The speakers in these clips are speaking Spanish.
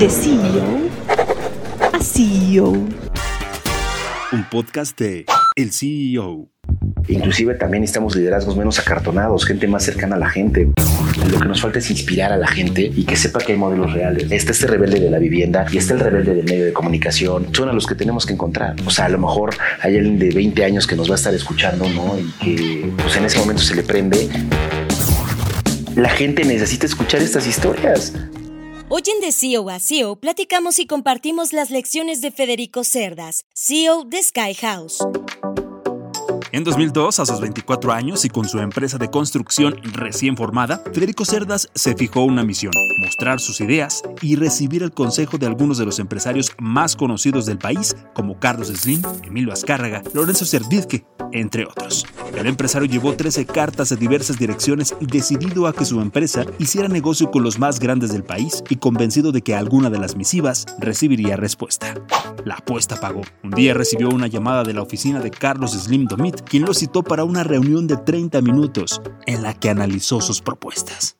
De CEO a CEO. Un podcast de El CEO. Inclusive también necesitamos liderazgos menos acartonados, gente más cercana a la gente. Lo que nos falta es inspirar a la gente y que sepa que hay modelos reales. Está este rebelde de la vivienda y está el rebelde del medio de comunicación. Son a los que tenemos que encontrar. O sea, a lo mejor hay alguien de 20 años que nos va a estar escuchando, ¿no? Y que pues en ese momento se le prende. La gente necesita escuchar estas historias. Hoy en De CEO a CEO platicamos y compartimos las lecciones de Federico Cerdas, CEO de Sky House. En 2002, a sus 24 años y con su empresa de construcción recién formada, Federico Cerdas se fijó una misión, mostrar sus ideas y recibir el consejo de algunos de los empresarios más conocidos del país, como Carlos Slim, Emilio Azcárraga, Lorenzo Servidke, entre otros. El empresario llevó 13 cartas a diversas direcciones decidido a que su empresa hiciera negocio con los más grandes del país y convencido de que alguna de las misivas recibiría respuesta. La apuesta pagó. Un día recibió una llamada de la oficina de Carlos Slim Domit quien lo citó para una reunión de 30 minutos en la que analizó sus propuestas.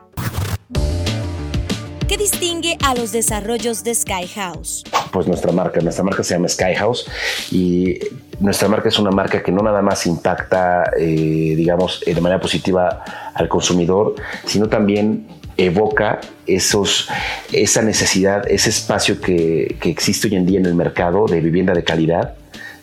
¿Qué distingue a los desarrollos de Sky House? Pues nuestra marca, nuestra marca se llama Sky House y nuestra marca es una marca que no nada más impacta, eh, digamos, de manera positiva al consumidor, sino también evoca esos, esa necesidad, ese espacio que, que existe hoy en día en el mercado de vivienda de calidad,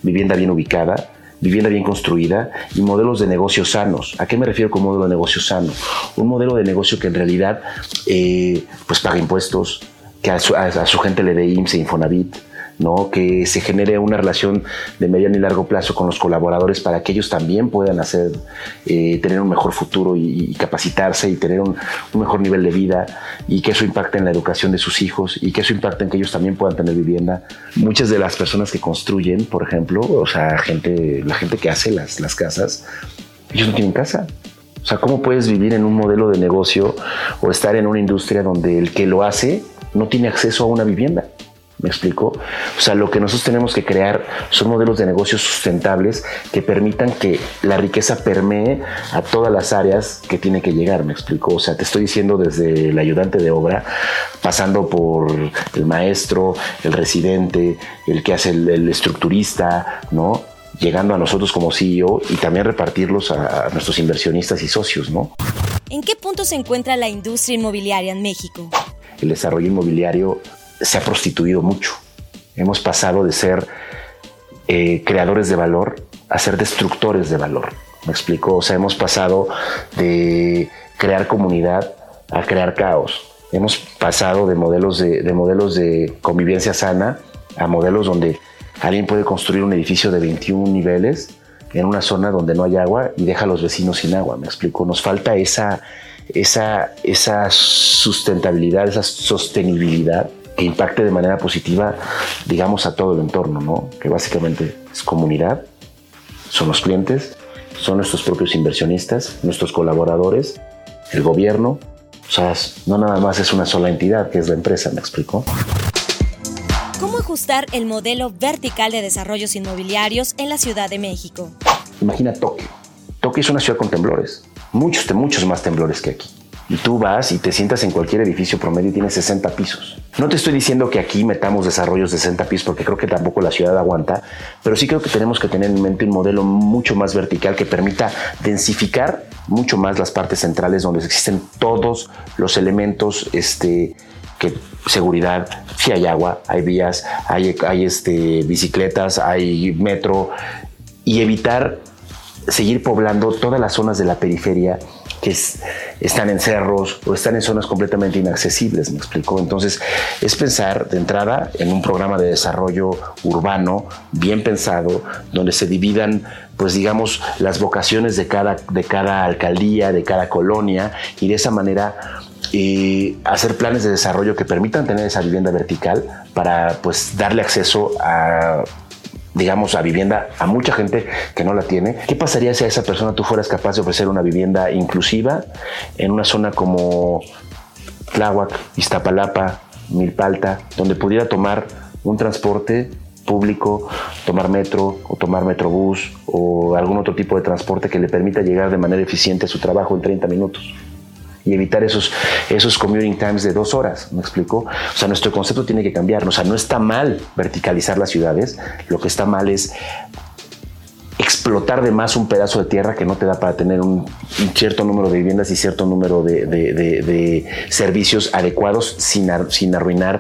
vivienda bien ubicada, vivienda bien construida y modelos de negocio sanos. ¿A qué me refiero con modelo de negocio sano? Un modelo de negocio que en realidad eh, pues paga impuestos, que a su, a su gente le dé IMSS e Infonavit, ¿no? que se genere una relación de mediano y largo plazo con los colaboradores para que ellos también puedan hacer, eh, tener un mejor futuro y, capacitarse y tener un, mejor nivel de vida y que eso impacte en la educación de sus hijos y que eso impacte en que ellos también puedan tener vivienda. Muchas de las personas que construyen, por ejemplo, o sea, gente, la gente que hace las, las casas, ellos no tienen casa. O sea, ¿cómo puedes vivir en un modelo de negocio o estar en una industria donde el que lo hace no tiene acceso a una vivienda? ¿Me explico? O sea, lo que nosotros tenemos que crear son modelos de negocios sustentables que permitan que la riqueza permee a todas las áreas que tiene que llegar, ¿me explico? O sea, te estoy diciendo desde el ayudante de obra, pasando por el maestro, el residente, el que hace el, estructurista, ¿no? Llegando a nosotros como CEO y también repartirlos a, a nuestros inversionistas y socios, ¿no? ¿En qué punto se encuentra la industria inmobiliaria en México? El desarrollo inmobiliario se ha prostituido mucho. Hemos pasado de ser eh, creadores de valor a ser destructores de valor. ¿Me explico? O sea, hemos pasado de crear comunidad a crear caos. Hemos pasado de modelos de, de modelos de convivencia sana a modelos donde alguien puede construir un edificio de 21 niveles en una zona donde no hay agua y deja a los vecinos sin agua. Me explico. Nos falta esa, esa, esa sustentabilidad, esa sostenibilidad que impacte de manera positiva, digamos, a todo el entorno, ¿no? Que básicamente es comunidad, son los clientes, son nuestros propios inversionistas, nuestros colaboradores, el gobierno. O sea, no nada más es una sola entidad, que es la empresa, ¿me explico? ¿Cómo ajustar el modelo vertical de desarrollos inmobiliarios en la Ciudad de México? Imagina Tokio. Tokio es una ciudad con temblores, muchos, muchos más temblores que aquí y tú vas y te sientas en cualquier edificio promedio y tiene 60 pisos. No te estoy diciendo que aquí metamos desarrollos de 60 pisos porque creo que tampoco la ciudad aguanta, pero sí creo que tenemos que tener en mente un modelo mucho más vertical que permita densificar mucho más las partes centrales donde existen todos los elementos este, que seguridad, si hay agua, hay vías, hay, hay este, bicicletas, hay metro y evitar seguir poblando todas las zonas de la periferia que están en cerros o están en zonas completamente inaccesibles, me explico. Entonces, es pensar de entrada en un programa de desarrollo urbano bien pensado, donde se dividan, pues digamos, las vocaciones de cada, de cada alcaldía, de cada colonia, y de esa manera eh, hacer planes de desarrollo que permitan tener esa vivienda vertical para pues darle acceso a digamos, a vivienda a mucha gente que no la tiene. ¿Qué pasaría si a esa persona tú fueras capaz de ofrecer una vivienda inclusiva en una zona como Tláhuac, Iztapalapa, Milpalta, donde pudiera tomar un transporte público, tomar metro o tomar metrobús o algún otro tipo de transporte que le permita llegar de manera eficiente a su trabajo en 30 minutos? Y evitar esos, esos commuting times de dos horas, ¿me explico? O sea, nuestro concepto tiene que cambiar, o sea, no está mal verticalizar las ciudades, lo que está mal es explotar de más un pedazo de tierra que no te da para tener un, cierto número de viviendas y cierto número de, servicios adecuados sin, sin arruinar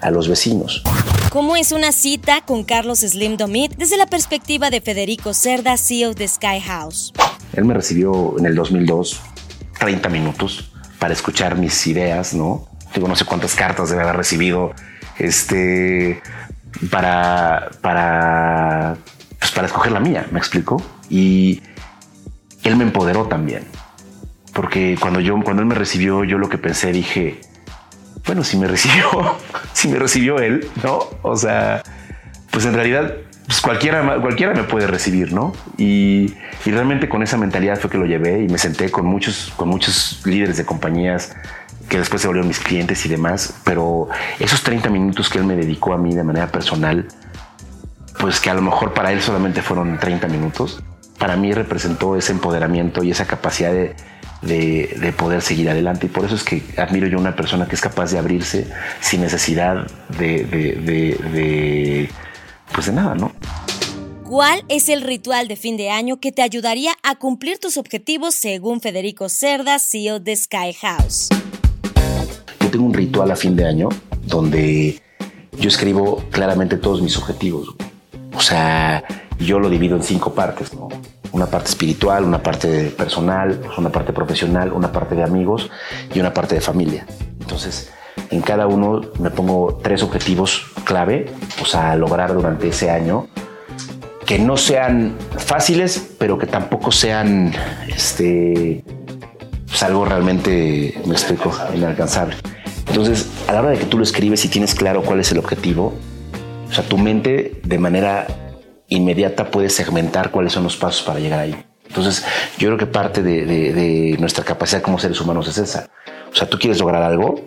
a los vecinos. ¿Cómo es una cita con Carlos Slim Domit desde la perspectiva de Federico Cerda, CEO de Sky House? Él me recibió en el 2002 30 minutos para escuchar mis ideas, ¿no? Digo, no sé cuántas cartas debe haber recibido este, para, para pues para escoger la mía, me explico. Y él me empoderó también. Porque cuando yo, cuando él me recibió, yo lo que pensé, dije, bueno, si me recibió, si me recibió él, ¿no? O sea, pues en realidad, pues cualquiera, cualquiera me puede recibir, ¿no? Y, y, realmente con esa mentalidad fue que lo llevé y me senté con muchos, con muchos líderes de compañías que después se volvieron mis clientes y demás, pero esos 30 minutos que él me dedicó a mí de manera personal, pues que a lo mejor para él solamente fueron 30 minutos, para mí representó ese empoderamiento y esa capacidad de, de, poder seguir adelante. Y por eso es que admiro yo a una persona que es capaz de abrirse sin necesidad de, de, pues de nada, ¿no? ¿Cuál es el ritual de fin de año que te ayudaría a cumplir tus objetivos según Federico Cerda, CEO de Sky House? Yo tengo un ritual a fin de año donde yo escribo claramente todos mis objetivos. O sea, yo lo divido en cinco partes, ¿no? Una parte espiritual, una parte personal, una parte profesional, una parte de amigos y una parte de familia. Entonces, en cada uno me pongo tres objetivos clave, o sea, lograr durante ese año que no sean fáciles, pero que tampoco sean este, pues algo realmente, me explico, inalcanzable. Entonces, a la hora de que tú lo escribes y tienes claro cuál es el objetivo, o sea, tu mente de manera inmediata puede segmentar cuáles son los pasos para llegar ahí. Entonces, yo creo que parte de, nuestra capacidad como seres humanos es esa. O sea, tú quieres lograr algo,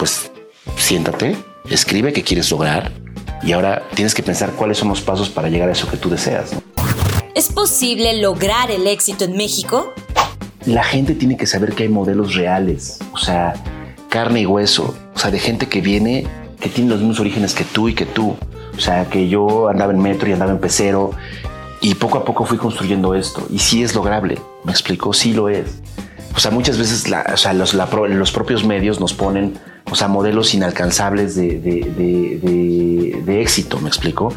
pues siéntate, escribe qué quieres lograr y ahora tienes que pensar cuáles son los pasos para llegar a eso que tú deseas. ¿Es posible lograr el éxito en México? La gente tiene que saber que hay modelos reales, o sea, carne y hueso, o sea, de gente que viene, que tiene los mismos orígenes que tú y que tú. O sea, que yo andaba en metro y andaba en pecero y poco a poco fui construyendo esto. Y sí es lograble, me explico, sí lo es. O sea, muchas veces o sea, los, los, propios medios nos ponen o sea, modelos inalcanzables de, de, de, éxito, me explico.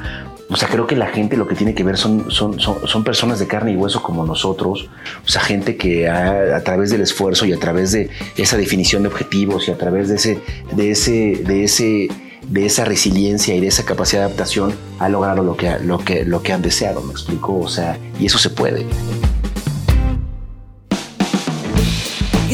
O sea, creo que la gente lo que tiene que ver son, son, son, personas de carne y hueso como nosotros. O sea, gente que a, a, través del esfuerzo y a través de esa definición de objetivos y a través de ese, de ese, de ese de esa resiliencia y de esa capacidad de adaptación ha logrado lo que, lo que, lo que han deseado, me explico, o sea, y eso se puede.